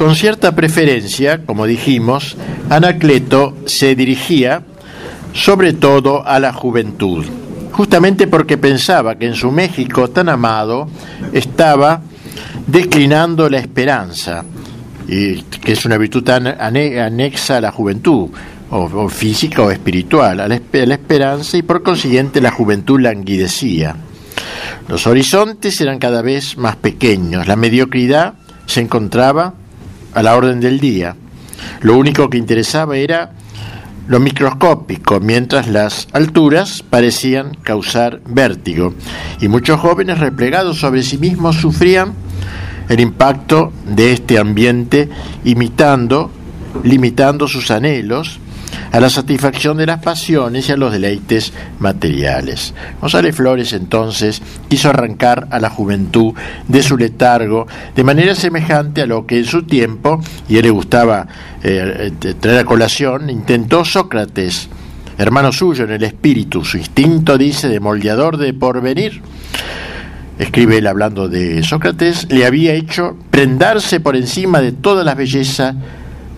Con cierta preferencia, como dijimos, Anacleto se dirigía sobre todo a la juventud, justamente porque pensaba que en su México tan amado estaba declinando la esperanza, y que es una virtud tan anexa a la juventud, o, física o espiritual, a la, esperanza y por consiguiente la juventud languidecía. Los horizontes eran cada vez más pequeños, la mediocridad se encontraba a la orden del día. Lo único que interesaba era lo microscópico, mientras las alturas parecían causar vértigo, y muchos jóvenes replegados sobre sí mismos sufrían el impacto de este ambiente imitando, limitando sus anhelos a la satisfacción de las pasiones y a los deleites materiales. González Flores entonces quiso arrancar a la juventud de su letargo de manera semejante a lo que en su tiempo, y él le gustaba eh, eh, traer a colación, intentó Sócrates, hermano suyo en el espíritu, su instinto dice de moldeador de porvenir escribe él hablando de Sócrates, le había hecho prendarse por encima de todas las bellezas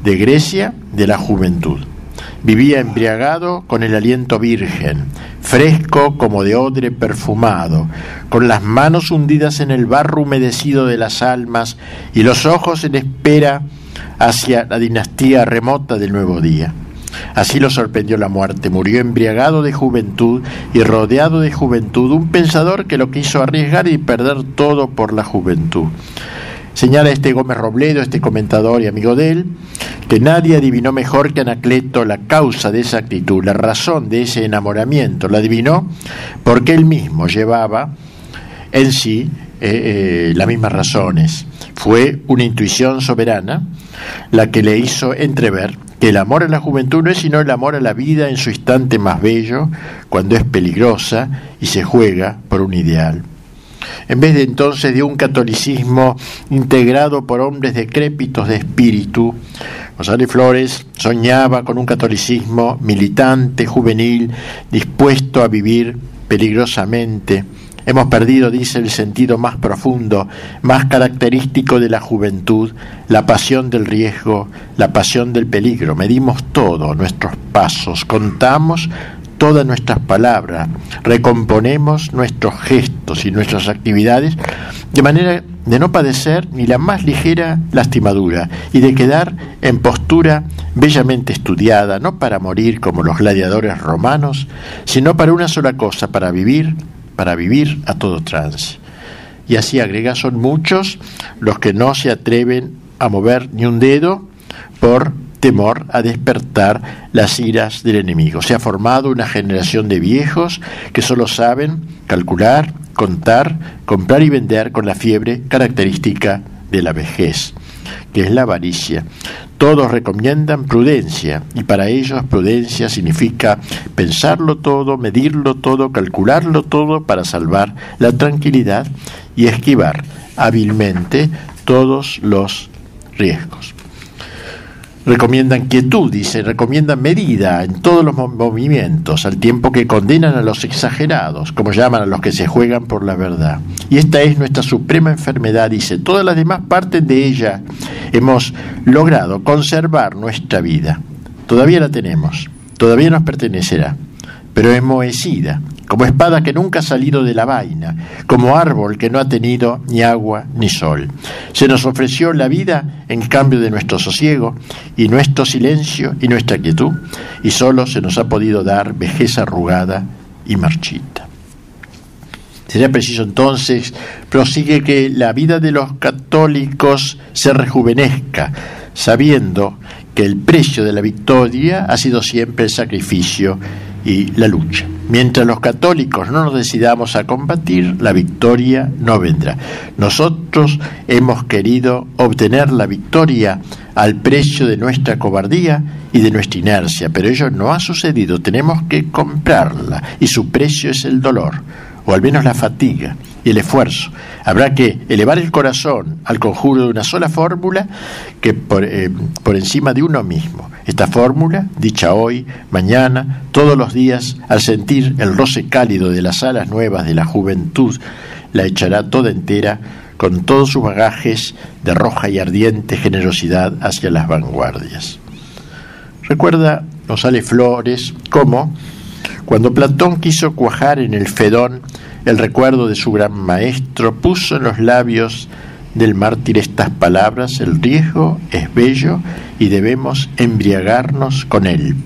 de Grecia de la juventud. Vivía embriagado con el aliento virgen, fresco como de odre perfumado, con las manos hundidas en el barro humedecido de las almas y los ojos en espera hacia la dinastía remota del nuevo día. Así lo sorprendió la muerte. Murió embriagado de juventud y rodeado de juventud, un pensador que lo quiso arriesgar y perder todo por la juventud. Señala este Gómez Robledo, este comentador y amigo de él, que nadie adivinó mejor que Anacleto la causa de esa actitud, la razón de ese enamoramiento. La adivinó porque él mismo llevaba en sí eh, eh, las mismas razones. Fue una intuición soberana la que le hizo entrever que el amor a la juventud no es sino el amor a la vida en su instante más bello, cuando es peligrosa y se juega por un ideal. En vez de entonces de un catolicismo integrado por hombres decrépitos de espíritu, González Flores soñaba con un catolicismo militante, juvenil, dispuesto a vivir peligrosamente, Hemos perdido, dice, el sentido más profundo, más característico de la juventud, la pasión del riesgo, la pasión del peligro. Medimos todo, nuestros pasos, contamos todas nuestras palabras, recomponemos nuestros gestos y nuestras actividades de manera de no padecer ni la más ligera lastimadura y de quedar en postura bellamente estudiada, no para morir como los gladiadores romanos, sino para una sola cosa, para vivir para vivir a todo trance. Y así agrega, son muchos los que no se atreven a mover ni un dedo por temor a despertar las iras del enemigo. Se ha formado una generación de viejos que solo saben calcular, contar, comprar y vender con la fiebre característica de la vejez, que es la avaricia. Todos recomiendan prudencia y para ellos prudencia significa pensarlo todo, medirlo todo, calcularlo todo para salvar la tranquilidad y esquivar hábilmente todos los riesgos recomiendan quietud, dice, recomiendan medida en todos los movimientos, al tiempo que condenan a los exagerados, como llaman a los que se juegan por la verdad. Y esta es nuestra suprema enfermedad, dice, todas las demás partes de ella hemos logrado conservar nuestra vida. Todavía la tenemos, todavía nos pertenecerá, pero es moecida, como espada que nunca ha salido de la vaina, como árbol que no ha tenido ni agua ni sol. Se nos ofreció la vida en cambio de nuestro sosiego y nuestro silencio y nuestra quietud, y solo se nos ha podido dar vejez arrugada y marchita. Sería preciso entonces, prosigue que la vida de los católicos se rejuvenezca, sabiendo que el precio de la victoria ha sido siempre el sacrificio y la lucha. Mientras los católicos no nos decidamos a combatir, la victoria no vendrá. Nosotros hemos querido obtener la victoria al precio de nuestra cobardía y de nuestra inercia, pero ello no ha sucedido. Tenemos que comprarla y su precio es el dolor, o al menos la fatiga y el esfuerzo. Habrá que elevar el corazón al conjuro de una sola fórmula que por, eh, por encima de uno mismo. Esta fórmula, dicha hoy, mañana, todos los días, al sentir el roce cálido de las alas nuevas de la juventud, la echará toda entera con todos sus bagajes de roja y ardiente generosidad hacia las vanguardias. Recuerda González Flores cómo, cuando Platón quiso cuajar en el Fedón el recuerdo de su gran maestro, puso en los labios del mártir estas palabras, el riesgo es bello y debemos embriagarnos con él.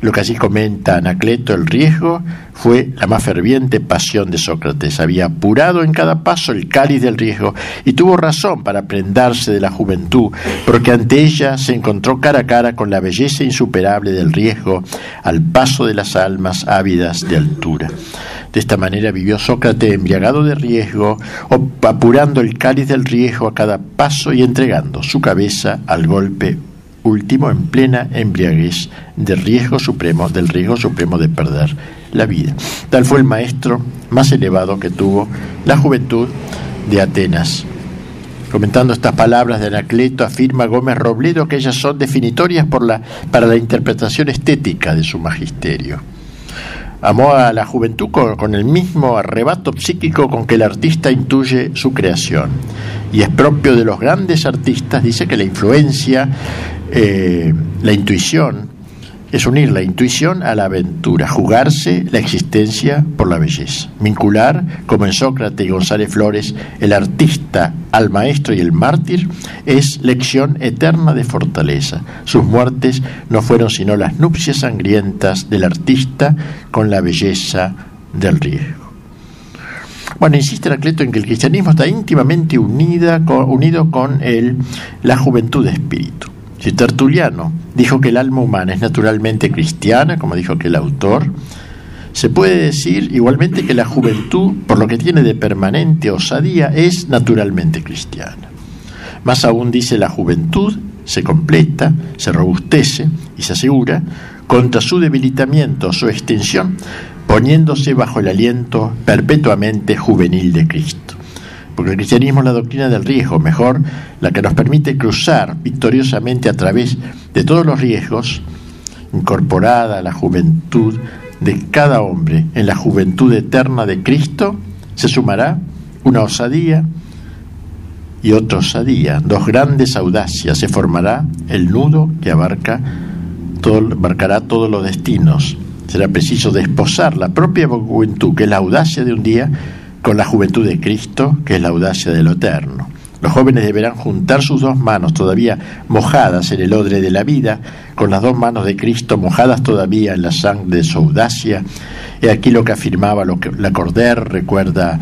Lo que así comenta Anacleto, el riesgo fue la más ferviente pasión de Sócrates. Había apurado en cada paso el cáliz del riesgo y tuvo razón para prendarse de la juventud, porque ante ella se encontró cara a cara con la belleza insuperable del riesgo al paso de las almas ávidas de altura. De esta manera vivió Sócrates embriagado de riesgo, apurando el cáliz del riesgo a cada paso y entregando su cabeza al golpe último en plena embriaguez del riesgo supremo, del riesgo supremo de perder la vida. Tal fue el maestro más elevado que tuvo la juventud de Atenas. Comentando estas palabras de Anacleto, afirma Gómez Robledo que ellas son definitorias para la interpretación estética de su magisterio. Amó a la juventud con, el mismo arrebato psíquico con que el artista intuye su creación. Y es propio de los grandes artistas, dice que la influencia, eh, la intuición, es unir la intuición a la aventura, jugarse la existencia por la belleza. Vincular, como en Sócrates y González Flores, el artista al maestro y el mártir es lección eterna de fortaleza. Sus muertes no fueron sino las nupcias sangrientas del artista con la belleza del riesgo. Bueno, insiste Heracleto en que el cristianismo está íntimamente unida, unido con el, la juventud de espíritu. Si Tertuliano. Dijo que el alma humana es naturalmente cristiana, como dijo aquel autor, se puede decir igualmente que la juventud, por lo que tiene de permanente osadía, es naturalmente cristiana. Más aún dice la juventud se completa, se robustece y se asegura contra su debilitamiento o su extensión, poniéndose bajo el aliento perpetuamente juvenil de Cristo porque el cristianismo es la doctrina del riesgo, mejor la que nos permite cruzar victoriosamente a través de todos los riesgos, incorporada a la juventud de cada hombre. En la juventud eterna de Cristo, se sumará una osadía y otra osadía, dos grandes audacias, se formará el nudo que abarca abarcará todos los destinos. Será preciso desposar la propia juventud, que es la audacia de un día, con la juventud de Cristo, que es la audacia de lo eterno. Los jóvenes deberán juntar sus dos manos todavía mojadas en el odre de la vida, con las dos manos de Cristo mojadas todavía en la sangre de su audacia. Y aquí lo que afirmaba que Lacordaire recuerda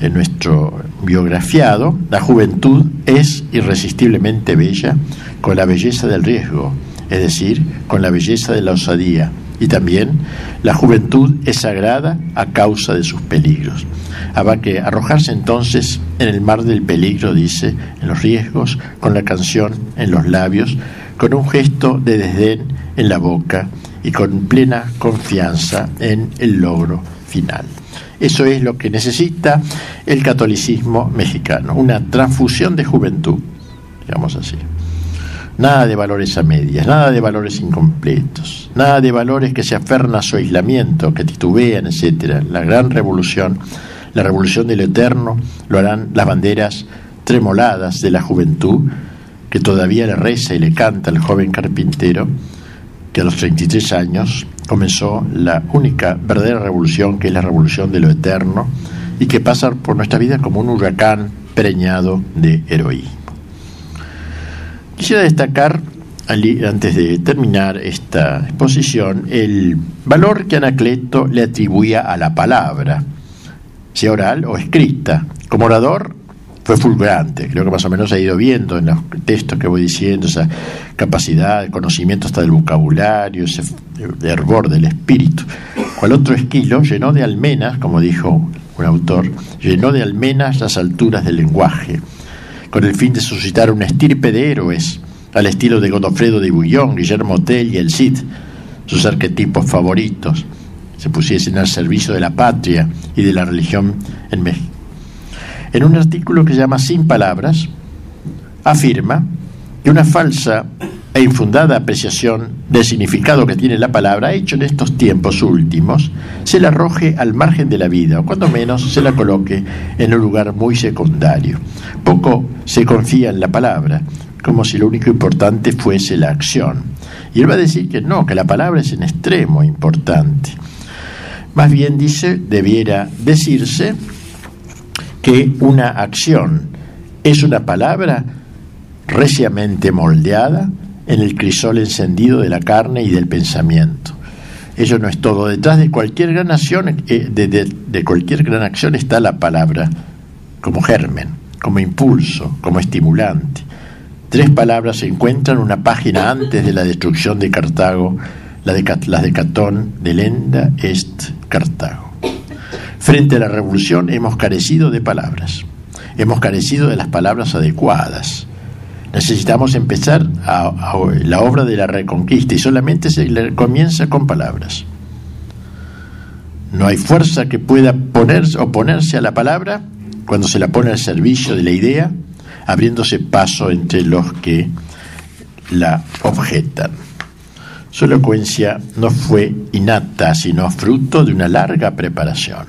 en nuestro biografiado, la juventud es irresistiblemente bella con la belleza del riesgo, es decir, con la belleza de la osadía, y también la juventud es sagrada a causa de sus peligros. Habrá que arrojarse entonces en el mar del peligro, dice, en los riesgos, con la canción en los labios, con un gesto de desdén en la boca y con plena confianza en el logro final. Eso es lo que necesita el catolicismo mexicano, una transfusión de juventud, digamos así. Nada de valores a medias, nada de valores incompletos, nada de valores que se aferran a su aislamiento, que titubean, etc. La gran revolución, la revolución del eterno, lo harán las banderas tremoladas de la juventud, que todavía le reza y le canta al joven carpintero, que a los 33 años comenzó la única verdadera revolución, que es la revolución de lo eterno, y que pasa por nuestra vida como un huracán preñado de heroísmo. Quisiera destacar, antes de terminar esta exposición, el valor que Anacleto le atribuía a la palabra, sea oral o escrita. Como orador fue fulgurante, creo que más o menos ha ido viendo en los textos que voy diciendo, esa capacidad, conocimiento hasta del vocabulario, ese hervor del espíritu. Cual otro esquilo llenó de almenas, como dijo un autor, llenó de almenas las alturas del lenguaje con el fin de suscitar una estirpe de héroes, al estilo de Godofredo de Bouillon, Guillermo Tell y el Cid, sus arquetipos favoritos, se pusiesen al servicio de la patria y de la religión en México. En un artículo que llama Sin Palabras, afirma que una falsa e infundada apreciación del significado que tiene la palabra hecho en estos tiempos últimos se la arroje al margen de la vida, o cuando menos se la coloque en un lugar muy secundario. Poco se confía en la palabra, como si lo único importante fuese la acción. Y él va a decir que no, que la palabra es en extremo importante. Más bien dice, debiera decirse que una acción es una palabra reciamente moldeada en el crisol encendido de la carne y del pensamiento. Eso no es todo. Detrás de cualquier gran acción, eh, de, cualquier gran acción está la palabra como germen, como impulso, como estimulante. Tres palabras se encuentran una página antes de la destrucción de Cartago, la de, las de Catón, de Lenda, Est, Cartago. Frente a la revolución hemos carecido de palabras, hemos carecido de las palabras adecuadas Necesitamos empezar a, la obra de la reconquista y solamente se comienza con palabras. No hay fuerza que pueda ponerse, oponerse a la palabra cuando se la pone al servicio de la idea, abriéndose paso entre los que la objetan. Su elocuencia no fue innata, sino fruto de una larga preparación.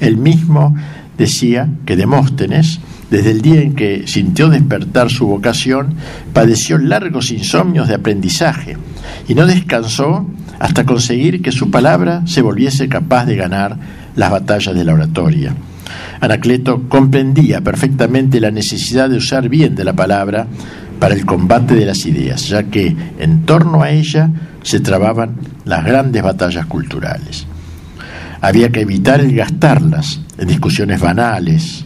Él mismo decía que Demóstenes desde el día en que sintió despertar su vocación, padeció largos insomnios de aprendizaje y no descansó hasta conseguir que su palabra se volviese capaz de ganar las batallas de la oratoria. Anacleto comprendía perfectamente la necesidad de usar bien de la palabra para el combate de las ideas, ya que en torno a ella se trababan las grandes batallas culturales. Había que evitar el gastarlas en discusiones banales,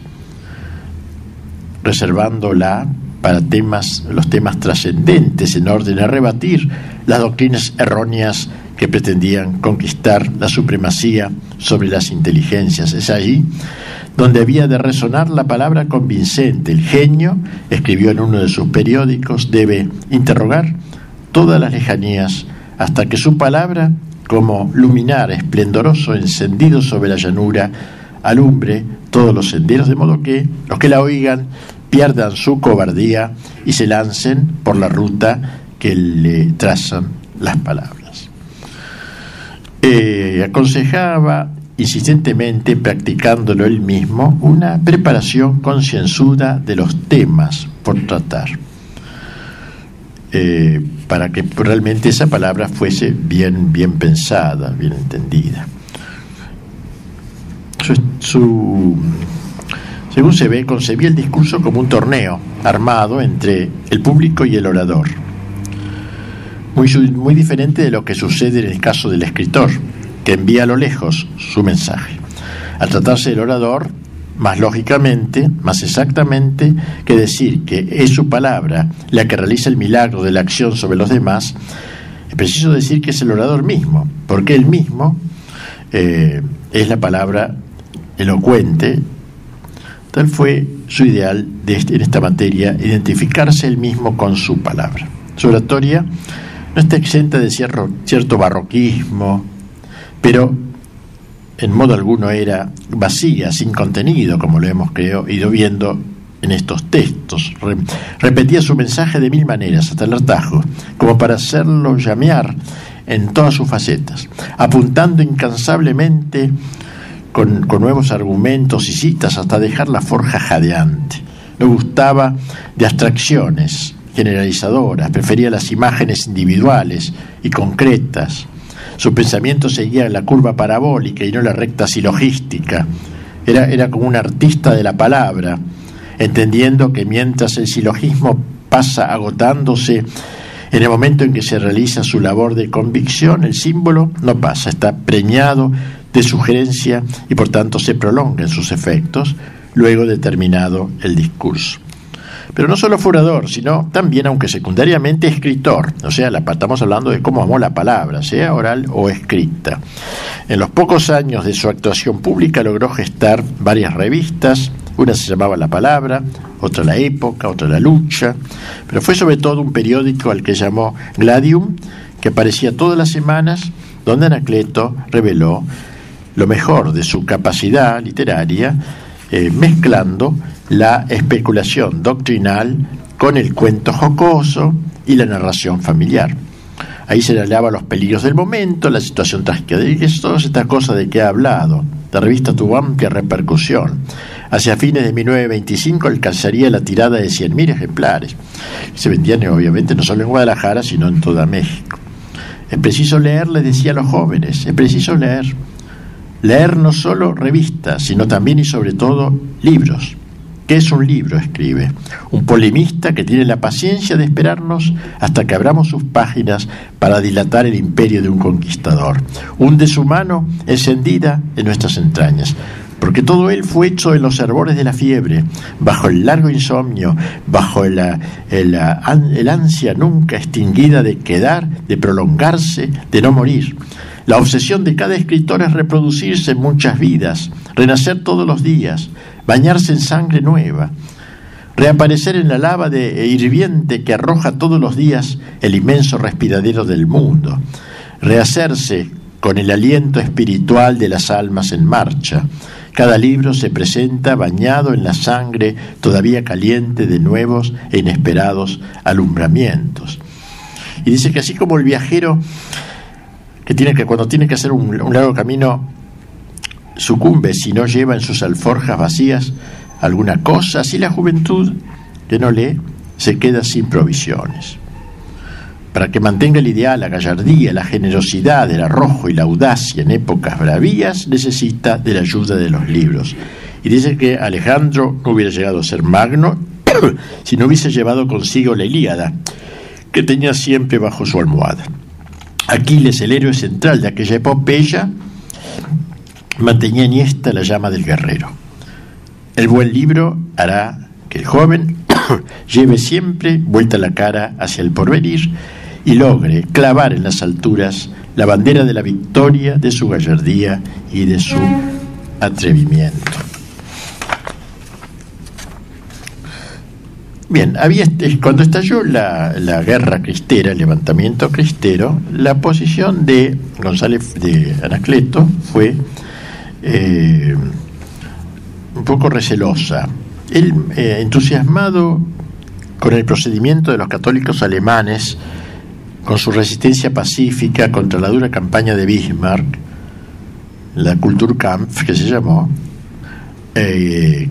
reservándola para temas, los temas trascendentes en orden a rebatir las doctrinas erróneas que pretendían conquistar la supremacía sobre las inteligencias. Es allí donde había de resonar la palabra convincente. El genio, escribió en uno de sus periódicos, debe interrogar todas las lejanías hasta que su palabra, como luminar esplendoroso encendido sobre la llanura, alumbre todos los senderos, de modo que los que la oigan pierdan su cobardía y se lancen por la ruta que le trazan las palabras. Eh, aconsejaba insistentemente, practicándolo él mismo, una preparación concienzuda de los temas por tratar, eh, para que realmente esa palabra fuese bien, bien pensada, bien entendida. Su según se ve, concebía el discurso como un torneo armado entre el público y el orador. Muy, muy diferente de lo que sucede en el caso del escritor, que envía a lo lejos su mensaje. Al tratarse del orador, más lógicamente, más exactamente que decir que es su palabra la que realiza el milagro de la acción sobre los demás, es preciso decir que es el orador mismo, porque él mismo eh, es la palabra elocuente Tal fue su ideal de este, en esta materia, identificarse él mismo con su palabra. Su oratoria no está exenta de cierto, barroquismo, pero en modo alguno era vacía, sin contenido, como lo hemos creo, ido viendo en estos textos. repetía su mensaje de mil maneras, hasta el hartajo, como para hacerlo llamear en todas sus facetas, apuntando incansablemente con, nuevos argumentos y citas hasta dejar la forja jadeante. No gustaba de abstracciones generalizadoras, prefería las imágenes individuales y concretas. Su pensamiento seguía la curva parabólica y no la recta silogística. Era, era como un artista de la palabra, entendiendo que mientras el silogismo pasa agotándose, en el momento en que se realiza su labor de convicción, el símbolo no pasa, está preñado de sugerencia y por tanto se prolonga en sus efectos luego de terminado el discurso. Pero no solo fue orador, sino también, aunque secundariamente, escritor. O sea, la, estamos hablando de cómo amó la palabra, sea oral o escrita. En los pocos años de su actuación pública logró gestar varias revistas. Una se llamaba La Palabra, otra La Época, otra La Lucha. Pero fue sobre todo un periódico al que llamó Gladium, que aparecía todas las semanas, donde Anacleto reveló lo mejor de su capacidad literaria, eh, mezclando la especulación doctrinal con el cuento jocoso, y la narración familiar. Ahí se hablaba los peligros del momento, la situación trágica de todas estas cosas de que ha hablado. La revista tuvo amplia repercusión. Hacia fines de 1925 alcanzaría la tirada de 100.000 ejemplares. Se vendían obviamente no solo en Guadalajara, sino en toda México. Es preciso leer, les decía a los jóvenes, es preciso leer. Leer no solo revistas, sino también y sobre todo libros. ¿Qué es un libro? escribe. Un polemista que tiene la paciencia de esperarnos hasta que abramos sus páginas para dilatar el imperio de un conquistador. Hunde su mano encendida en nuestras entrañas. Porque todo él fue hecho en los hervores de la fiebre, bajo el largo insomnio, bajo el ansia nunca extinguida de quedar, de prolongarse, de no morir. La obsesión de cada escritor es reproducirse en muchas vidas, renacer todos los días, bañarse en sangre nueva, reaparecer en la lava de hirviente que arroja todos los días el inmenso respiradero del mundo, rehacerse con el aliento espiritual de las almas en marcha. Cada libro se presenta bañado en la sangre todavía caliente de nuevos e inesperados alumbramientos. Y dice que así como el viajero que tiene que cuando tiene que hacer un, un largo camino sucumbe si no lleva en sus alforjas vacías alguna cosa, así la juventud que no lee se queda sin provisiones. Para que mantenga el ideal, la gallardía, la generosidad, el arrojo y la audacia en épocas bravías, necesita de la ayuda de los libros. Y dice que Alejandro no hubiera llegado a ser magno si no hubiese llevado consigo la Ilíada, que tenía siempre bajo su almohada. Aquiles, el héroe central de aquella epopeya, mantenía esta la llama del guerrero. El buen libro hará que el joven lleve siempre vuelta la cara hacia el porvenir y logre clavar en las alturas la bandera de la victoria, de su gallardía y de su atrevimiento. Bien, había, este, cuando estalló la, guerra cristera, el levantamiento cristero, la posición de González de Anacleto fue eh, un poco recelosa. Él, eh, entusiasmado con el procedimiento de los católicos alemanes, con su resistencia pacífica contra la dura campaña de Bismarck, la Kulturkampf que se llamó, eh,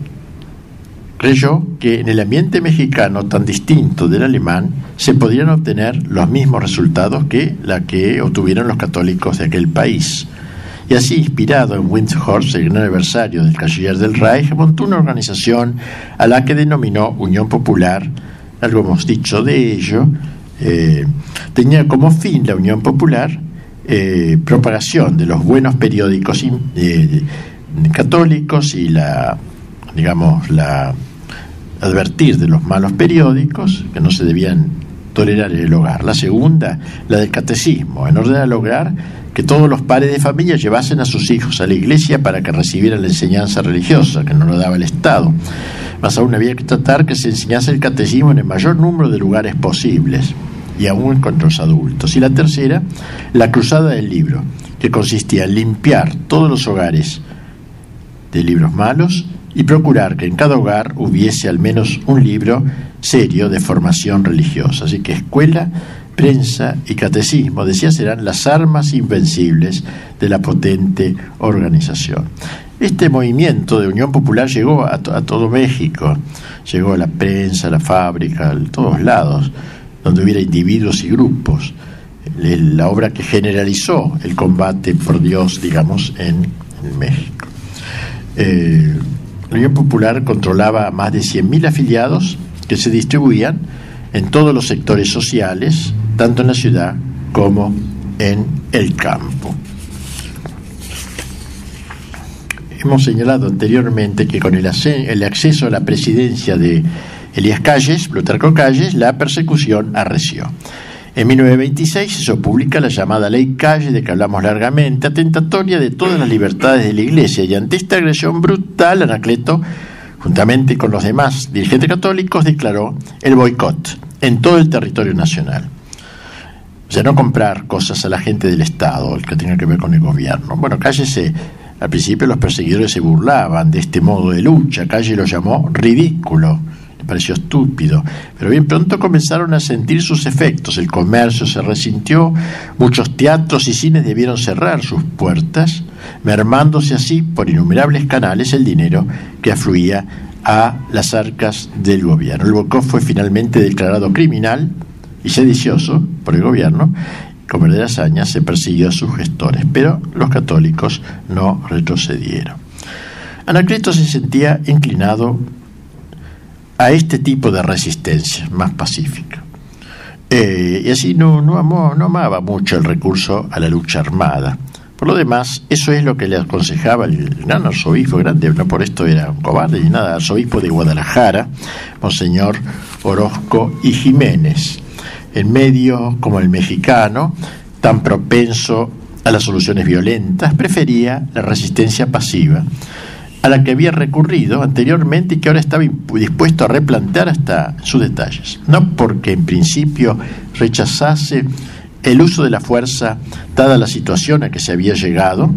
creyó que en el ambiente mexicano tan distinto del alemán se podrían obtener los mismos resultados que la que obtuvieron los católicos de aquel país. Y así, inspirado en Windhorst, el gran aniversario del canciller del Reich, montó una organización a la que denominó Unión Popular, algo hemos dicho de ello, eh, tenía como fin la Unión Popular eh, propagación de los buenos periódicos eh, católicos y la, digamos, la advertir de los malos periódicos que no se debían tolerar en el hogar. La segunda, la del catecismo, en orden a lograr que todos los padres de familia llevasen a sus hijos a la iglesia para que recibieran la enseñanza religiosa, que no lo daba el Estado. Más aún había que tratar que se enseñase el catecismo en el mayor número de lugares posibles y aún contra los adultos. Y la tercera, la cruzada del libro, que consistía en limpiar todos los hogares de libros malos y procurar que en cada hogar hubiese al menos un libro serio de formación religiosa. Así que escuela, prensa y catecismo, decía, serán las armas invencibles de la potente organización. Este movimiento de Unión Popular llegó a, todo México, llegó a la prensa, a la fábrica, a todos lados, donde hubiera individuos y grupos. La obra que generalizó el combate por Dios, digamos, en, México. Eh, Unión Popular controlaba a más de 100.000 afiliados que se distribuían en todos los sectores sociales, tanto en la ciudad como en el campo. Hemos señalado anteriormente que con el, acceso a la presidencia de Elías Calles, Plutarco Calles, la persecución arreció. En 1926 se publica la llamada Ley Calle, de que hablamos largamente, atentatoria de todas las libertades de la Iglesia, y ante esta agresión brutal, Anacleto, juntamente con los demás dirigentes católicos, declaró el boicot en todo el territorio nacional. O sea, no comprar cosas a la gente del Estado, el que tenga que ver con el gobierno. Bueno, Calle se, al principio los perseguidores se burlaban de este modo de lucha, Calle lo llamó ridículo pareció estúpido, pero bien pronto comenzaron a sentir sus efectos. El comercio se resintió, muchos teatros y cines debieron cerrar sus puertas, mermándose así por innumerables canales el dinero que afluía a las arcas del gobierno. El Bocó fue finalmente declarado criminal y sedicioso por el gobierno. Con verdadera hazaña se persiguió a sus gestores, pero los católicos no retrocedieron. Anacleto se sentía inclinado a este tipo de resistencia más pacífica. Eh, y así no, no, amó, no amaba mucho el recurso a la lucha armada. Por lo demás, eso es lo que le aconsejaba el gran arzobispo grande, no por esto era un cobarde ni nada, arzobispo de Guadalajara, Monseñor Orozco y Jiménez, en medio como el mexicano, tan propenso a las soluciones violentas, prefería la resistencia pasiva, a la que había recurrido anteriormente y que ahora estaba dispuesto a replantear hasta sus detalles. No porque en principio rechazase el uso de la fuerza dada la situación a que se había llegado,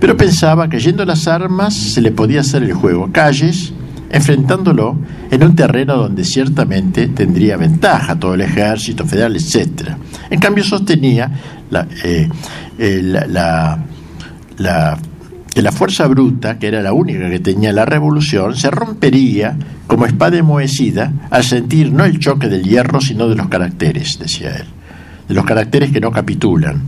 pero pensaba que yendo a las armas se le podía hacer el juego calles, enfrentándolo en un terreno donde ciertamente tendría ventaja todo el ejército federal, etc. En cambio sostenía la, eh, eh, la, la, que la fuerza bruta, que era la única que tenía la revolución, se rompería como espada enmohecida al sentir no el choque del hierro, sino de los caracteres, decía él de los caracteres que no capitulan,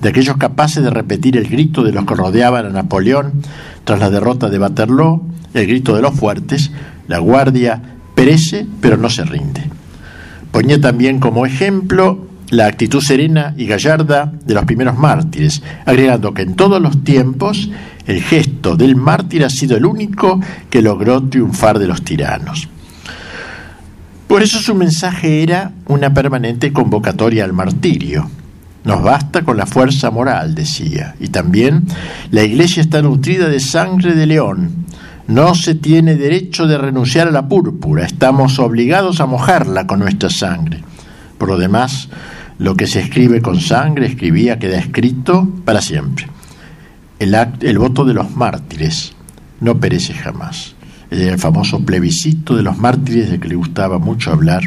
de aquellos capaces de repetir el grito de los que rodeaban a Napoleón tras la derrota de Waterloo, el grito de los fuertes, la guardia perece pero no se rinde. Ponía también como ejemplo la actitud serena y gallarda de los primeros mártires, agregando que en todos los tiempos el gesto del mártir ha sido el único que logró triunfar de los tiranos. Por eso su mensaje era una permanente convocatoria al martirio. Nos basta con la fuerza moral, decía. Y también la iglesia está nutrida de sangre de león. No se tiene derecho de renunciar a la púrpura. Estamos obligados a mojarla con nuestra sangre. Por lo demás, lo que se escribe con sangre, escribía, queda escrito para siempre. El, el voto de los mártires no perece jamás el famoso plebiscito de los mártires de que le gustaba mucho hablar,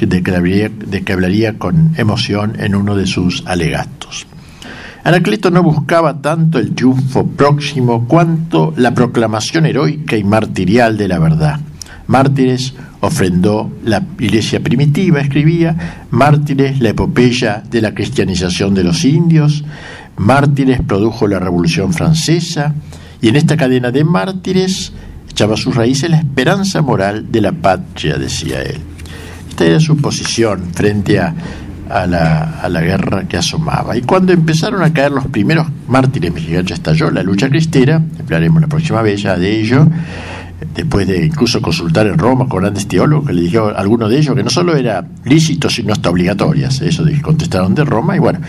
de que, hablaría, de que hablaría con emoción en uno de sus alegatos. Anacleto no buscaba tanto el triunfo próximo cuanto la proclamación heroica y martirial de la verdad. Mártires ofrendó la iglesia primitiva, escribía, mártires la epopeya de la cristianización de los indios, mártires produjo la Revolución Francesa, y en esta cadena de mártires echaba sus raíces la esperanza moral de la patria, decía él. Esta era su posición frente a, la, guerra que asomaba. Y cuando empezaron a caer los primeros mártires mexicanos, estalló la lucha cristera, hablaremos la próxima vez ya de ello, después de incluso consultar en Roma con grandes teólogos, que le dijeron a alguno de ellos que no solo era lícito, sino hasta obligatorias. Eso contestaron de Roma, y bueno,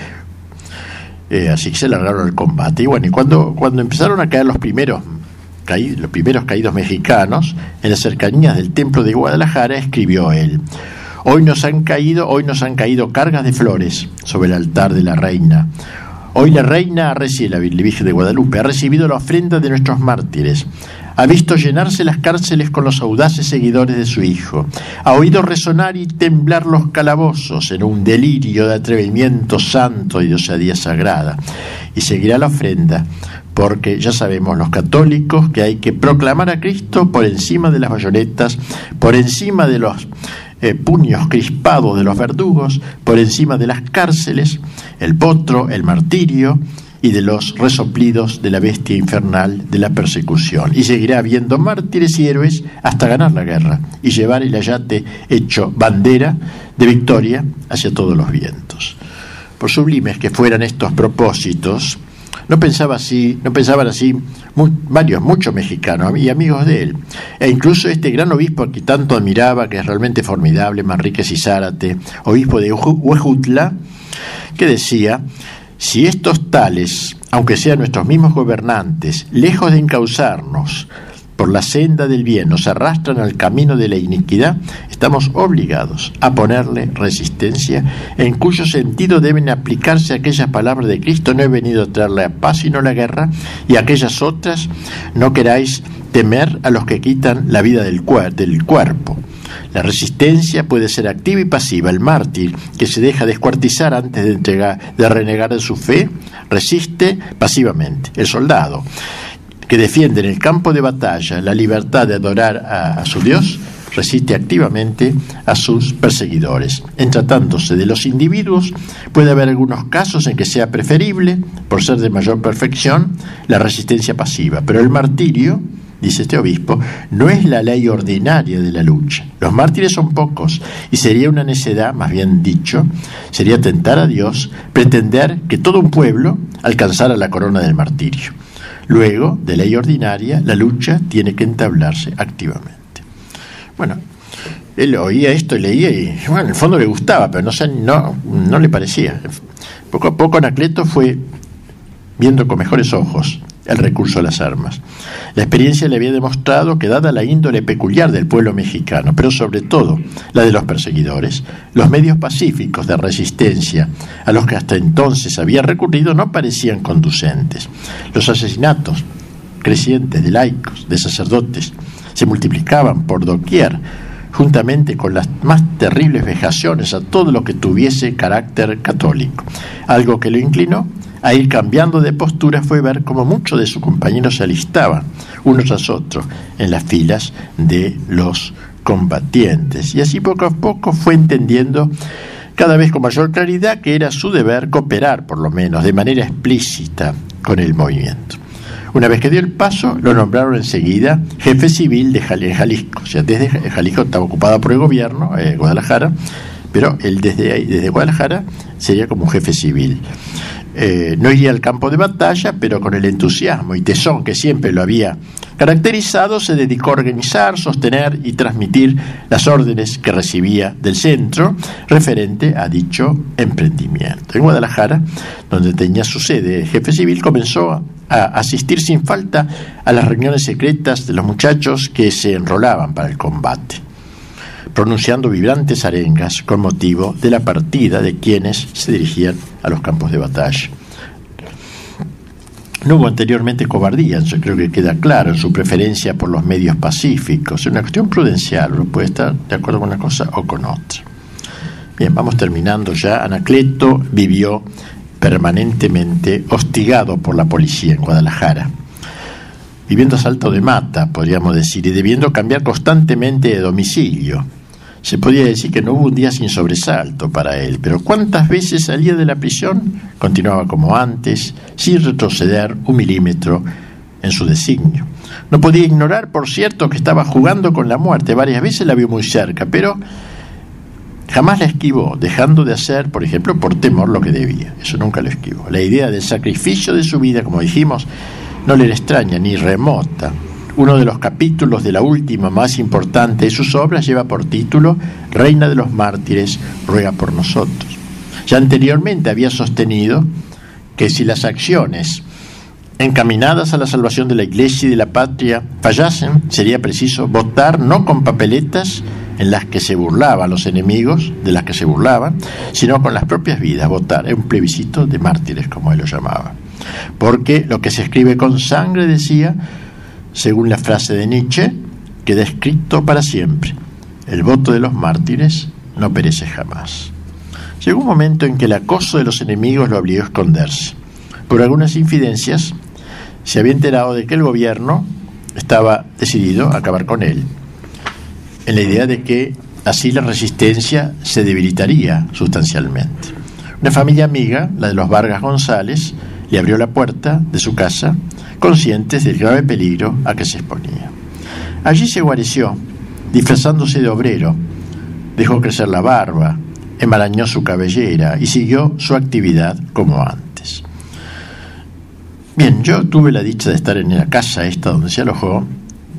eh, así que se largaron al combate. Y bueno, cuando, cuando empezaron a caer los primeros, los primeros caídos mexicanos, en las cercanías del templo de Guadalajara, escribió él. Hoy nos han caído, hoy nos han caído cargas de flores sobre el altar de la reina. Hoy la reina, la Virgen de Guadalupe, ha recibido la ofrenda de nuestros mártires ha visto llenarse las cárceles con los audaces seguidores de su hijo, ha oído resonar y temblar los calabozos en un delirio de atrevimiento santo y de osadía sagrada, y seguirá la ofrenda, porque ya sabemos los católicos que hay que proclamar a Cristo por encima de las bayonetas, por encima de los eh, puños crispados de los verdugos, por encima de las cárceles, el potro, el martirio, y de los resoplidos de la bestia infernal de la persecución. Y seguirá habiendo mártires y héroes hasta ganar la guerra y llevar el ayate hecho bandera de victoria hacia todos los vientos. Por sublimes que fueran estos propósitos, no pensaba así, no pensaban así varios, muchos mexicanos y amigos de él. E incluso este gran obispo que tanto admiraba, que es realmente formidable, Manríquez y Zárate, obispo de Huejutla, que decía si estos tales, aunque sean nuestros mismos gobernantes, lejos de encauzarnos, por la senda del bien nos arrastran al camino de la iniquidad, estamos obligados a ponerle resistencia, en cuyo sentido deben aplicarse aquellas palabras de Cristo, no he venido a traerle la paz sino la guerra, y aquellas otras, no queráis temer a los que quitan la vida del, del cuerpo. La resistencia puede ser activa y pasiva. El mártir que se deja descuartizar antes de, renegar de su fe resiste pasivamente. El soldado que defiende en el campo de batalla la libertad de adorar a, su Dios resiste activamente a sus perseguidores. En tratándose de los individuos, puede haber algunos casos en que sea preferible, por ser de mayor perfección, la resistencia pasiva, pero el martirio dice este obispo, no es la ley ordinaria de la lucha. Los mártires son pocos y sería una necedad, más bien dicho, sería tentar a Dios pretender que todo un pueblo alcanzara la corona del martirio. Luego, de ley ordinaria, la lucha tiene que entablarse activamente. Bueno, él oía esto y leía y, bueno, en el fondo le gustaba, pero no, no, no le parecía. Poco a poco Anacleto fue viendo con mejores ojos el recurso a las armas. La experiencia le había demostrado que dada la índole peculiar del pueblo mexicano, pero sobre todo la de los perseguidores, los medios pacíficos de resistencia a los que hasta entonces había recurrido no parecían conducentes. Los asesinatos crecientes de laicos, de sacerdotes, se multiplicaban por doquier, juntamente con las más terribles vejaciones a todo lo que tuviese carácter católico, algo que lo inclinó a ir cambiando de postura fue ver cómo muchos de sus compañeros se alistaban, unos tras otros, en las filas de los combatientes. Y así poco a poco fue entendiendo cada vez con mayor claridad que era su deber cooperar, por lo menos, de manera explícita con el movimiento. Una vez que dio el paso, lo nombraron enseguida jefe civil de Jalisco. O sea, desde Jalisco estaba ocupada por el gobierno, eh, Guadalajara, pero él desde, desde Guadalajara sería como jefe civil. Eh, no iría al campo de batalla, pero con el entusiasmo y tesón que siempre lo había caracterizado, se dedicó a organizar, sostener y transmitir las órdenes que recibía del centro referente a dicho emprendimiento. En Guadalajara, donde tenía su sede jefe civil, comenzó a asistir sin falta a las reuniones secretas de los muchachos que se enrolaban para el combate pronunciando vibrantes arengas con motivo de la partida de quienes se dirigían a los campos de batalla. No hubo anteriormente cobardía, yo creo que queda claro en su preferencia por los medios pacíficos. Es una cuestión prudencial, uno puede estar de acuerdo con una cosa o con otra. Bien, vamos terminando ya. Anacleto vivió permanentemente hostigado por la policía en Guadalajara, viviendo a salto de mata, podríamos decir, y debiendo cambiar constantemente de domicilio. Se podía decir que no hubo un día sin sobresalto para él, pero cuántas veces salía de la prisión, continuaba como antes, sin retroceder un milímetro en su designio. No podía ignorar, por cierto, que estaba jugando con la muerte. Varias veces la vio muy cerca, pero jamás la esquivó, dejando de hacer, por ejemplo, por temor lo que debía. Eso nunca lo esquivó. La idea del sacrificio de su vida, como dijimos, no le era extraña ni remota. Uno de los capítulos de la última más importante de sus obras lleva por título Reina de los Mártires, ruega por nosotros. Ya anteriormente había sostenido que si las acciones encaminadas a la salvación de la Iglesia y de la patria fallasen, sería preciso votar no con papeletas en las que se burlaban los enemigos, de las que se burlaban, sino con las propias vidas, votar, en un plebiscito de mártires, como él lo llamaba. Porque lo que se escribe con sangre, decía, según la frase de Nietzsche, queda escrito para siempre. El voto de los mártires no perece jamás. Llegó un momento en que el acoso de los enemigos lo obligó a esconderse. Por algunas infidencias, se había enterado de que el gobierno estaba decidido a acabar con él, en la idea de que así la resistencia se debilitaría sustancialmente. Una familia amiga, la de los Vargas González, le abrió la puerta de su casa conscientes del grave peligro a que se exponía. Allí se guareció, disfrazándose de obrero, dejó crecer la barba, enmarañó su cabellera y siguió su actividad como antes. Bien, yo tuve la dicha de estar en la casa esta donde se alojó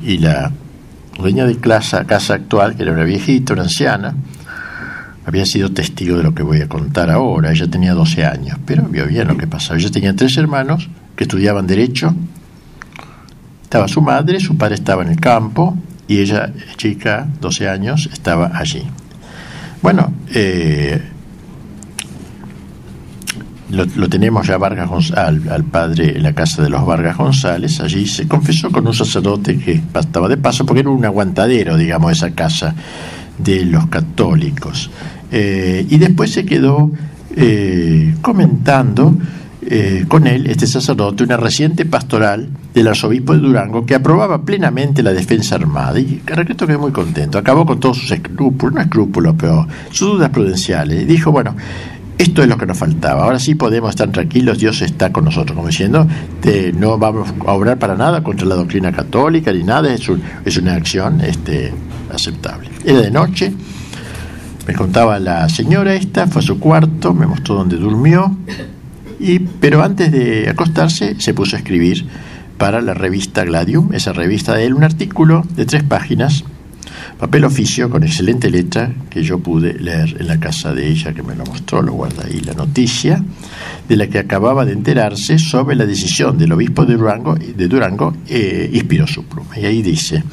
y la dueña de casa, casa actual, que era una viejita, una anciana, había sido testigo de lo que voy a contar ahora. Ella tenía 12 años, pero vio bien lo que pasaba. Ella tenía tres hermanos que estudiaban Derecho Estaba su madre, su padre estaba en el campo y ella, chica, 12 años, estaba allí. Bueno, eh, lo, tenemos ya Vargas al, al, padre en la casa de los Vargas González, allí se confesó con un sacerdote que estaba de paso, porque era un aguantadero, digamos, esa casa de los católicos. Eh, y después se quedó eh, comentando eh, con él, este sacerdote, una reciente pastoral del arzobispo de Durango que aprobaba plenamente la defensa armada. Y Carraqueto quedó muy contento. Acabó con todos sus escrúpulos, no escrúpulos, pero sus dudas prudenciales. Y dijo, bueno, esto es lo que nos faltaba. Ahora sí podemos estar tranquilos, Dios está con nosotros, como diciendo, no vamos a obrar para nada contra la doctrina católica ni nada, es, es una acción este, aceptable. Era de noche, me contaba la señora esta, fue a su cuarto, me mostró dónde durmió, y, pero antes de acostarse se puso a escribir para la revista Gladium, esa revista de él, un artículo de tres páginas Papel oficio con excelente letra que yo pude leer en la casa de ella, que me lo mostró, lo guarda ahí la noticia, de la que acababa de enterarse sobre la decisión del obispo de Durango, de Durango eh, inspiró su pluma. Y ahí dice,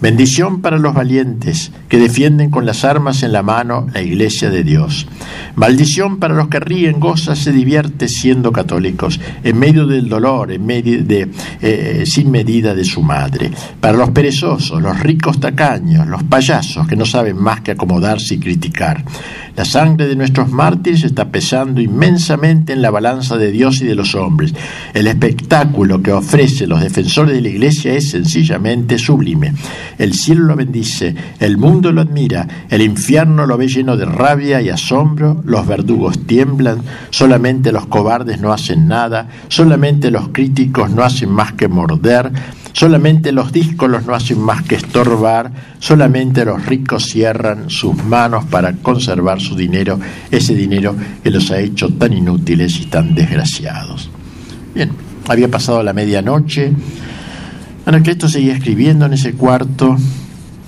Bendición para los valientes que defienden con las armas en la mano la iglesia de Dios. Maldición para los que ríen, goza, se divierte siendo católicos, en medio del dolor, en medio eh, sin medida de su madre. Para los perezosos, los ricos tacaños, los payasos que no saben más que acomodarse y criticar. La sangre de nuestros mártires está pesando inmensamente en la balanza de Dios y de los hombres. El espectáculo que ofrecen los defensores de la Iglesia es sencillamente sublime. El cielo lo bendice, el mundo lo admira, el infierno lo ve lleno de rabia y asombro, los verdugos tiemblan, solamente los cobardes no hacen nada, solamente los críticos no hacen más que morder, Solamente los díscolos no hacen más que estorbar, solamente los ricos cierran sus manos para conservar su dinero, ese dinero que los ha hecho tan inútiles y tan desgraciados. Bien, había pasado la medianoche, Anacleto seguía escribiendo en ese cuarto,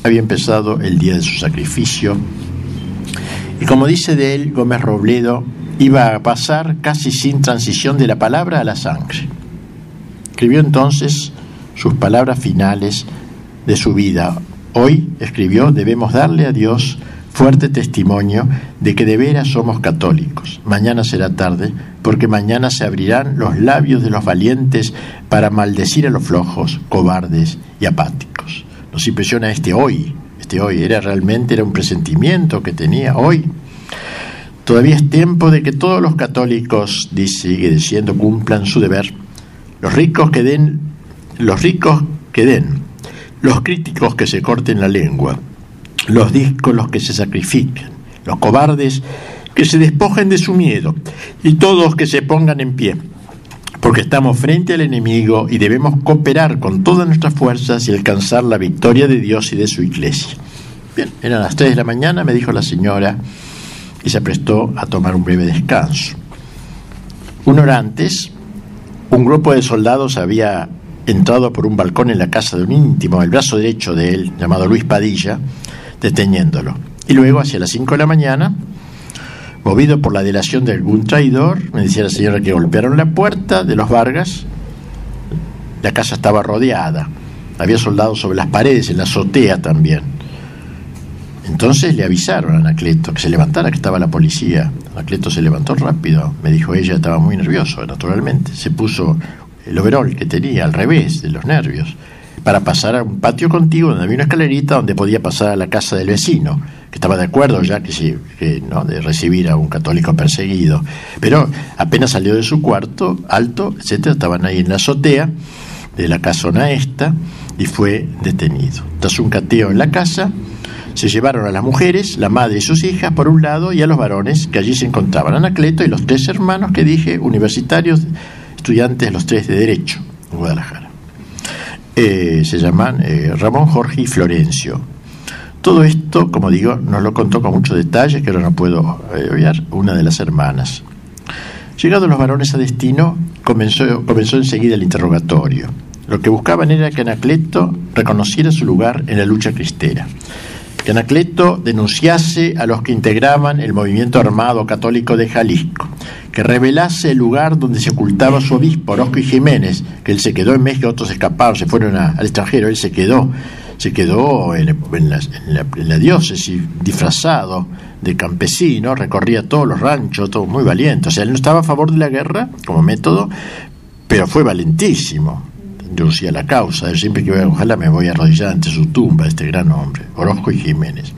había empezado el día de su sacrificio, y como dice de él Gómez Robledo, iba a pasar casi sin transición de la palabra a la sangre. Escribió entonces sus palabras finales de su vida. Hoy, escribió, debemos darle a Dios fuerte testimonio de que de veras somos católicos. Mañana será tarde, porque mañana se abrirán los labios de los valientes para maldecir a los flojos, cobardes y apáticos. Nos impresiona este hoy, este hoy, era realmente era un presentimiento que tenía hoy. Todavía es tiempo de que todos los católicos, sigue diciendo, cumplan su deber. Los ricos que den los ricos que den, los críticos que se corten la lengua, los discos los que se sacrifiquen, los cobardes que se despojen de su miedo. Y todos que se pongan en pie, porque estamos frente al enemigo y debemos cooperar con todas nuestras fuerzas y alcanzar la victoria de Dios y de su iglesia. Bien, eran las 3 de la mañana, me dijo la señora, y se prestó a tomar un breve descanso. Una hora antes, un grupo de soldados había entrado por un balcón en la casa de un íntimo, el brazo derecho de él, llamado Luis Padilla, deteniéndolo. Y luego, hacia las 5 de la mañana, movido por la delación de algún traidor, me decía la señora que golpearon la puerta de los Vargas, la casa estaba rodeada, había soldados sobre las paredes, en la azotea también. Entonces le avisaron a Anacleto que se levantara, que estaba la policía. Anacleto se levantó rápido, me dijo ella, estaba muy nervioso, naturalmente. Se puso el overol que tenía al revés de los nervios, para pasar a un patio contigo donde había una escalerita donde podía pasar a la casa del vecino, que estaba de acuerdo ya que, ¿no? de recibir a un católico perseguido. Pero apenas salió de su cuarto, alto, etcétera, estaban ahí en la azotea de la casona esta y fue detenido. Tras un cateo en la casa, se llevaron a las mujeres, la madre y sus hijas por un lado, y a los varones que allí se encontraban, Anacleto y los tres hermanos que dije, universitarios estudiantes, los tres de Derecho, en Guadalajara. Eh, se llaman eh, Ramón, Jorge y Florencio. Todo esto, como digo, nos lo contó con muchos detalles que ahora no puedo eh, obviar, una de las hermanas. Llegados los varones a destino, comenzó, comenzó enseguida el interrogatorio. Lo que buscaban era que Anacleto reconociera su lugar en la lucha cristera, que Anacleto denunciase a los que integraban el movimiento armado católico de Jalisco, que revelase el lugar donde se ocultaba su obispo, Orozco y Jiménez, que él se quedó en México, otros escaparon, se fueron al extranjero, él se quedó, se quedó en, la, diócesis disfrazado de campesino, recorría todos los ranchos, todo muy valiente. O sea, él no estaba a favor de la guerra como método, pero fue valentísimo. Introducía la causa. Él siempre que voy, ojalá me voy a arrodillar ante su tumba, este gran hombre, Orozco y Jiménez.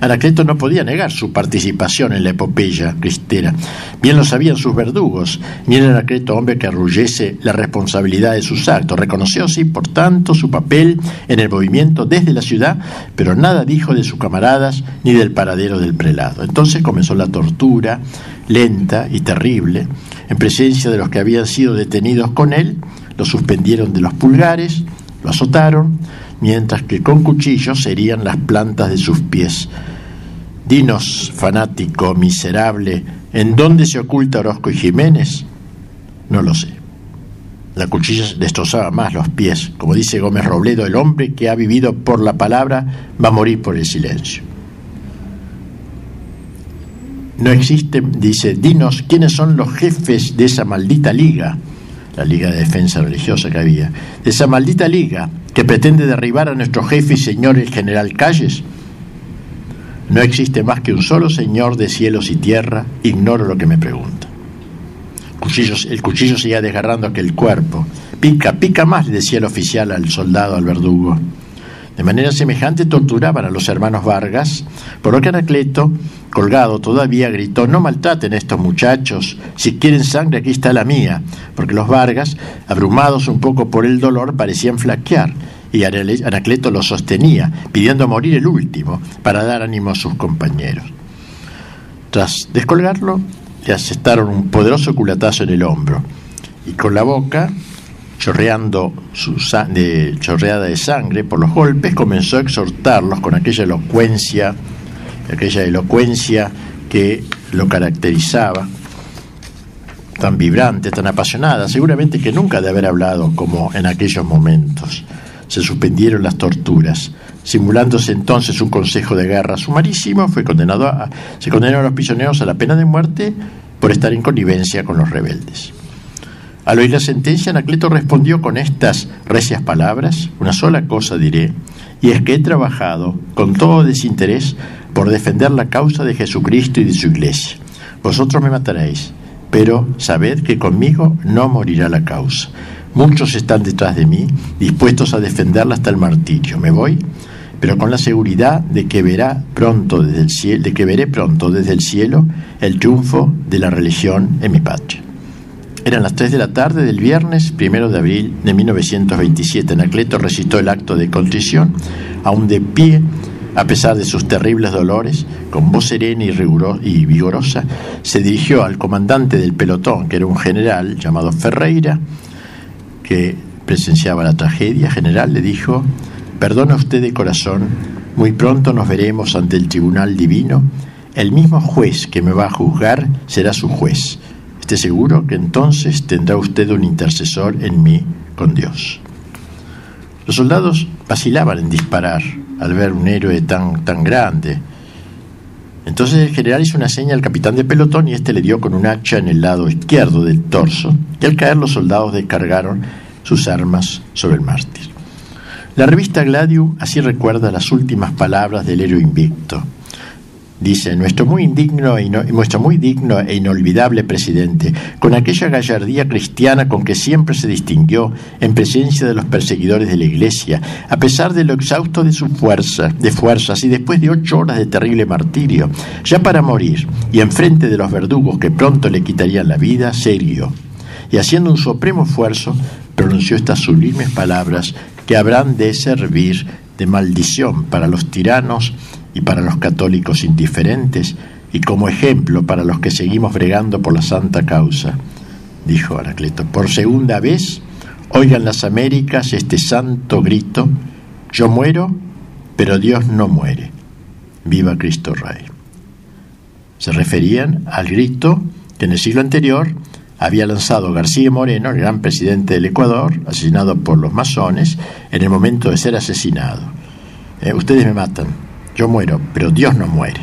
Anacleto no podía negar su participación en la epopeya cristera. Bien lo sabían sus verdugos, ni era Anacleto hombre que arrullese la responsabilidad de sus actos. Reconoció, sí, por tanto, su papel en el movimiento desde la ciudad, pero nada dijo de sus camaradas ni del paradero del prelado. Entonces comenzó la tortura, lenta y terrible, en presencia de los que habían sido detenidos con él, lo suspendieron de los pulgares, lo azotaron, mientras que con cuchillos serían las plantas de sus pies. Dinos, fanático, miserable, ¿en dónde se oculta Orozco y Jiménez? No lo sé. La cuchilla destrozaba más los pies. Como dice Gómez Robledo, el hombre que ha vivido por la palabra va a morir por el silencio. No existe, dice, dinos quiénes son los jefes de esa maldita liga la Liga de Defensa Religiosa que había, de esa maldita liga que pretende derribar a nuestro jefe y señor el general Calles. No existe más que un solo Señor de cielos y tierra, ignoro lo que me pregunta. el cuchillo seguía desgarrando aquel cuerpo. Pica, pica más, le decía el oficial al soldado, al verdugo. De manera semejante torturaban a los hermanos Vargas, por lo que Anacleto, colgado todavía, gritó, no maltraten a estos muchachos, si quieren sangre aquí está la mía, porque los Vargas, abrumados un poco por el dolor, parecían flaquear, y Anacleto los sostenía, pidiendo morir el último, para dar ánimo a sus compañeros. Tras descolgarlo, le asestaron un poderoso culatazo en el hombro, y con la boca chorreando su de, chorreada de sangre por los golpes, comenzó a exhortarlos con aquella elocuencia, aquella elocuencia que lo caracterizaba, tan vibrante, tan apasionada, seguramente que nunca de haber hablado como en aquellos momentos. Se suspendieron las torturas. Simulándose entonces un consejo de guerra sumarísimo, fue condenado a, se condenaron a los prisioneros a la pena de muerte por estar en connivencia con los rebeldes. Al oír la sentencia, Anacleto respondió con estas recias palabras, una sola cosa diré, y es que he trabajado con todo desinterés por defender la causa de Jesucristo y de su iglesia. Vosotros me mataréis, pero sabed que conmigo no morirá la causa. Muchos están detrás de mí, dispuestos a defenderla hasta el martirio. Me voy, pero con la seguridad de que verá pronto desde el cielo, de que veré pronto desde el cielo el triunfo de la religión en mi patria. Eran las 3 de la tarde del viernes primero de abril de 1927. Anacleto recitó el acto de contrición, aún de pie, a pesar de sus terribles dolores, con voz serena y, y vigorosa, se dirigió al comandante del pelotón, que era un general llamado Ferreira, que presenciaba la tragedia. General le dijo, perdona usted de corazón, muy pronto nos veremos ante el tribunal divino. El mismo juez que me va a juzgar será su juez Esté seguro que entonces tendrá usted un intercesor en mí con Dios. Los soldados vacilaban en disparar al ver un héroe tan, tan grande. Entonces el general hizo una seña al capitán de pelotón y éste le dio con un hacha en el lado izquierdo del torso, y al caer los soldados descargaron sus armas sobre el mártir. La revista Gladium así recuerda las últimas palabras del héroe invicto. Dice, nuestro muy, indigno e nuestro muy digno e inolvidable presidente, con aquella gallardía cristiana con que siempre se distinguió en presencia de los perseguidores de la Iglesia, a pesar de lo exhausto de su fuerza, de fuerzas y después de ocho horas de terrible martirio, ya para morir y enfrente de los verdugos que pronto le quitarían la vida, se irguió y haciendo un supremo esfuerzo pronunció estas sublimes palabras que habrán de servir de maldición para los tiranos y para los católicos indiferentes y como ejemplo para los que seguimos bregando por la santa causa, dijo Anacleto. Por segunda vez, oigan las Américas este santo grito, yo muero, pero Dios no muere. Viva Cristo Rey. Se referían al grito que en el siglo anterior había lanzado García Moreno, el gran presidente del Ecuador, asesinado por los masones, en el momento de ser asesinado. Eh, ustedes me matan, yo muero, pero Dios no muere.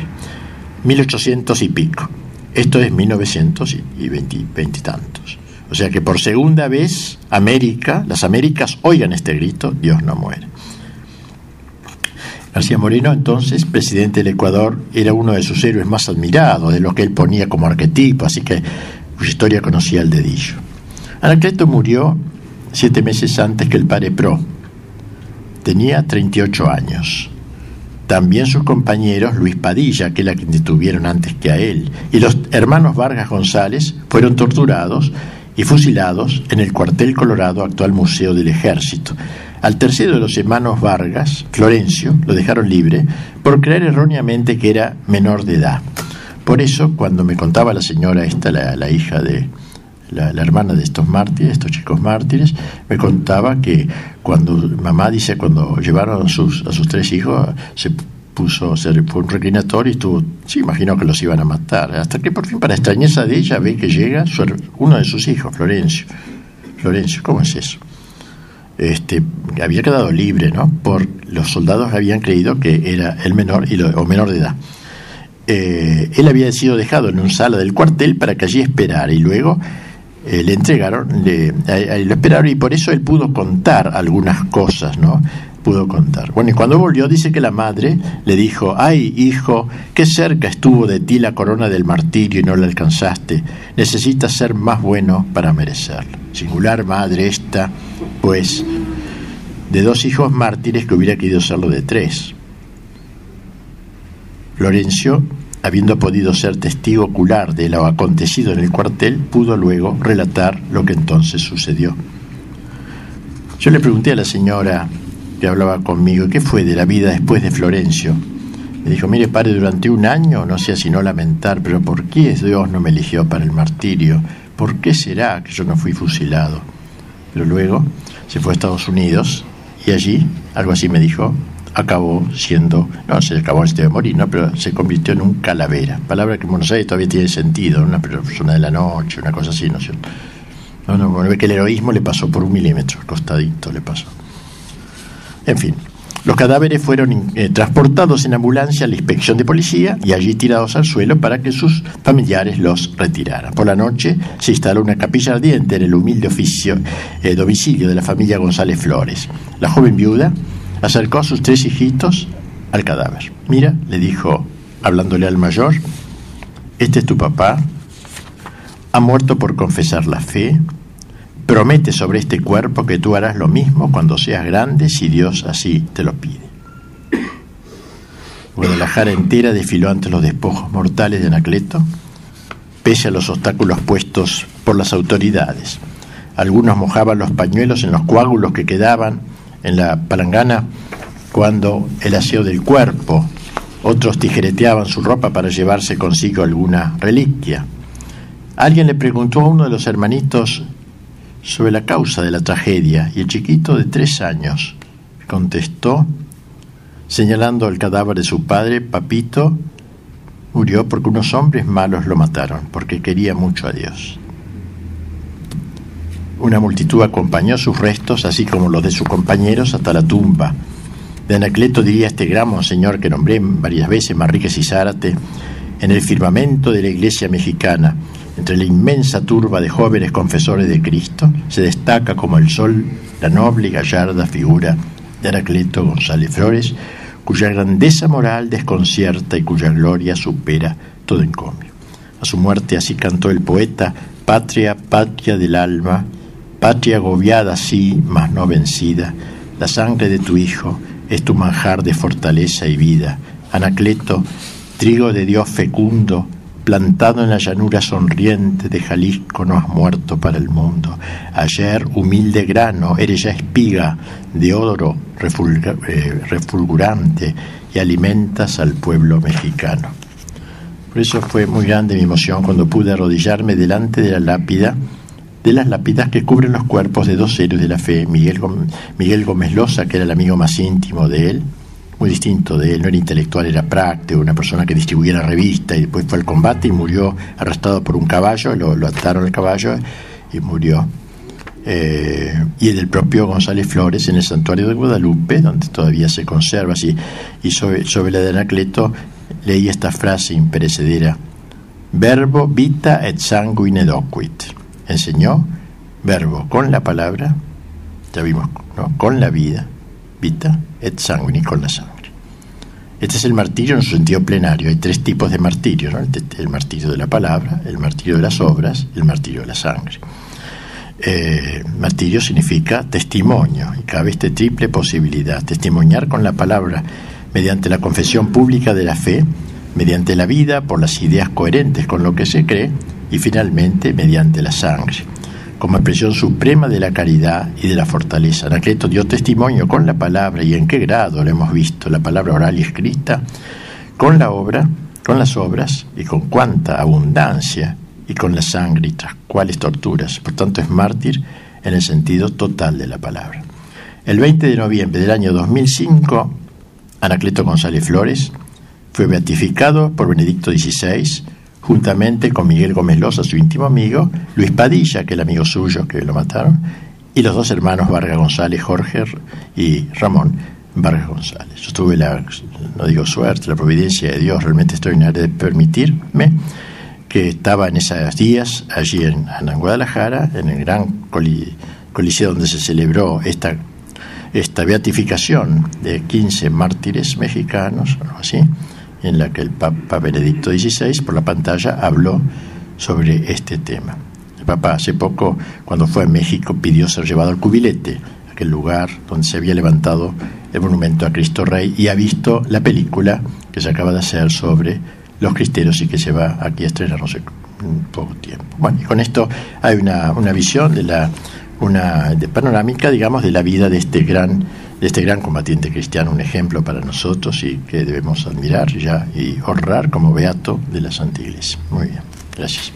1800 y pico. Esto es 1920 y 20, tantos. O sea que por segunda vez América, las Américas oigan este grito, Dios no muere. García Moreno, entonces presidente del Ecuador, era uno de sus héroes más admirados, de lo que él ponía como arquetipo, así que cuya historia conocía el dedillo. Anacleto murió siete meses antes que el padre Pro. Tenía 38 años. También sus compañeros Luis Padilla, que es la que detuvieron antes que a él, y los hermanos Vargas González fueron torturados y fusilados en el cuartel Colorado, actual Museo del Ejército. Al tercero de los hermanos Vargas, Florencio, lo dejaron libre por creer erróneamente que era menor de edad. Por eso, cuando me contaba la señora esta, la, hija de, la, hermana de estos mártires, estos chicos mártires, me contaba que cuando mamá dice cuando llevaron a sus, a sus tres hijos se puso, se fue un reclinatorio y estuvo, se imaginó que los iban a matar, hasta que por fin para extrañeza de ella ve que llega uno de sus hijos, Florencio. Florencio, ¿cómo es eso? Este, había quedado libre, ¿no? Por los soldados habían creído que era el menor y o menor de edad. Eh, él había sido dejado en un sala del cuartel para que allí esperara y luego eh, le entregaron, le, lo esperaron y por eso él pudo contar algunas cosas, ¿no? Pudo contar. Bueno, y cuando volvió dice que la madre le dijo, ay hijo, qué cerca estuvo de ti la corona del martirio y no la alcanzaste, necesitas ser más bueno para merecerlo. Singular madre esta, pues, de dos hijos mártires que hubiera querido serlo de tres. Florencio, habiendo podido ser testigo ocular de lo acontecido en el cuartel, pudo luego relatar lo que entonces sucedió. Yo le pregunté a la señora que hablaba conmigo, ¿qué fue de la vida después de Florencio? Me dijo, mire, padre, durante un año no sé sino lamentar, pero ¿por qué Dios no me eligió para el martirio? ¿Por qué será que yo no fui fusilado? Pero luego se fue a Estados Unidos y allí, algo así me dijo, acabó siendo, no se acabó este de morir, ¿no? pero se convirtió en un calavera, palabra que en Buenos Aires todavía tiene sentido, una persona de la noche, una cosa así, ¿no es cierto? No, no, ve que el heroísmo le pasó por un milímetro, costadito le pasó. En fin, los cadáveres fueron eh, transportados en ambulancia a la inspección de policía y allí tirados al suelo para que sus familiares los retiraran. Por la noche se instaló una capilla ardiente en el humilde oficio, eh, domicilio de la familia González Flores. La joven viuda acercó a sus tres hijitos al cadáver. Mira, le dijo, hablándole al mayor, este es tu papá, ha muerto por confesar la fe, promete sobre este cuerpo que tú harás lo mismo cuando seas grande si Dios así te lo pide. Guadalajara entera desfiló ante los despojos mortales de Anacleto, pese a los obstáculos puestos por las autoridades. Algunos mojaban los pañuelos en los coágulos que quedaban en la palangana cuando el aseo del cuerpo, otros tijereteaban su ropa para llevarse consigo alguna reliquia. Alguien le preguntó a uno de los hermanitos sobre la causa de la tragedia y el chiquito de tres años contestó, señalando el cadáver de su padre, Papito, murió porque unos hombres malos lo mataron, porque quería mucho a Dios. Una multitud acompañó sus restos, así como los de sus compañeros, hasta la tumba. De Anacleto diría este gran monseñor que nombré varias veces, Marríquez y Zárate, en el firmamento de la iglesia mexicana, entre la inmensa turba de jóvenes confesores de Cristo, se destaca como el sol la noble y gallarda figura de Anacleto González Flores, cuya grandeza moral desconcierta y cuya gloria supera todo encomio. A su muerte así cantó el poeta, Patria, patria del alma, Patria agobiada sí, mas no vencida, la sangre de tu Hijo es tu manjar de fortaleza y vida. Anacleto, trigo de Dios fecundo, plantado en la llanura sonriente de Jalisco, no has muerto para el mundo. Ayer, humilde grano, eres ya espiga de oro eh, refulgurante y alimentas al pueblo mexicano. Por eso fue muy grande mi emoción cuando pude arrodillarme delante de la lápida de las lápidas que cubren los cuerpos de dos héroes de la fe, Miguel, Miguel Gómez Loza, que era el amigo más íntimo de él, muy distinto de él, no era intelectual, era práctico, una persona que distribuía la revista y después fue al combate y murió arrastrado por un caballo, lo, ataron al caballo y murió. Eh, y el del propio González Flores en el santuario de Guadalupe, donde todavía se conserva así. Y sobre, la de Anacleto leí esta frase imperecedera verbo vita et sanguine docuit. Enseñó verbo con la palabra, ya vimos, ¿no? con la vida, vita et sanguine, con la sangre. Este es el martirio en su sentido plenario. Hay tres tipos de martirio, ¿no? el, martirio de la palabra, el martirio de las obras, el martirio de la sangre. Eh, martirio significa testimonio y cabe esta triple posibilidad, testimoniar con la palabra mediante la confesión pública de la fe, mediante la vida por las ideas coherentes con lo que se cree y finalmente mediante la sangre como expresión suprema de la caridad y de la fortaleza. Anacleto dio testimonio con la palabra y en qué grado lo hemos visto, la palabra oral y escrita, con la obra, con las obras y con cuánta abundancia y con la sangre y tras cuáles torturas. Por tanto es mártir en el sentido total de la palabra. El 20 de noviembre del año 2005, Anacleto González Flores fue beatificado por Benedicto XVI juntamente con Miguel Gómez Loza, su íntimo amigo, Luis Padilla, que es el amigo suyo que lo mataron, y los dos hermanos Vargas González, Jorge y Ramón Vargas González. Yo tuve la, no digo suerte, la providencia de Dios realmente extraordinaria de permitirme que estaba en esos días allí en, en Guadalajara, en el gran coliseo donde se celebró esta, beatificación de 15 mártires mexicanos, algo así, en la que el Papa Benedicto XVI por la pantalla habló sobre este tema. El Papa hace poco, cuando fue a México, pidió ser llevado al cubilete, aquel lugar donde se había levantado el monumento a Cristo Rey, y ha visto la película que se acaba de hacer sobre los cristeros y que se va aquí a estrenar no sé un poco tiempo. Bueno, y con esto hay una, una visión de la una panorámica, digamos, de la vida de este gran de este gran combatiente cristiano, un ejemplo para nosotros y que debemos admirar ya y honrar como beato de la Santa Iglesia. Muy bien, gracias.